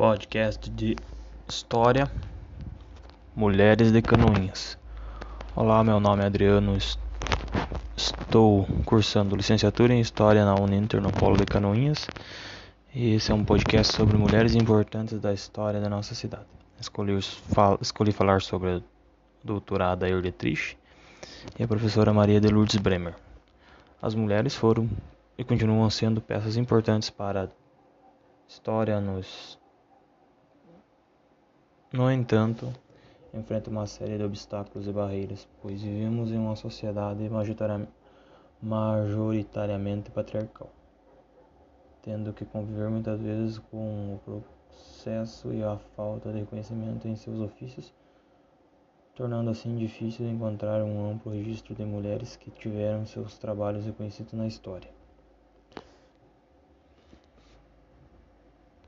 podcast de História Mulheres de Canoinhas. Olá, meu nome é Adriano, estou cursando licenciatura em História na Uninter no Polo de Canoinhas e esse é um podcast sobre mulheres importantes da história da nossa cidade. Escolhi, fal escolhi falar sobre a doutorada Erletrich e a professora Maria de Lourdes Bremer. As mulheres foram e continuam sendo peças importantes para a história nos no entanto, enfrenta uma série de obstáculos e barreiras, pois vivemos em uma sociedade majoritariamente patriarcal, tendo que conviver muitas vezes com o processo e a falta de reconhecimento em seus ofícios, tornando assim difícil encontrar um amplo registro de mulheres que tiveram seus trabalhos reconhecidos na história.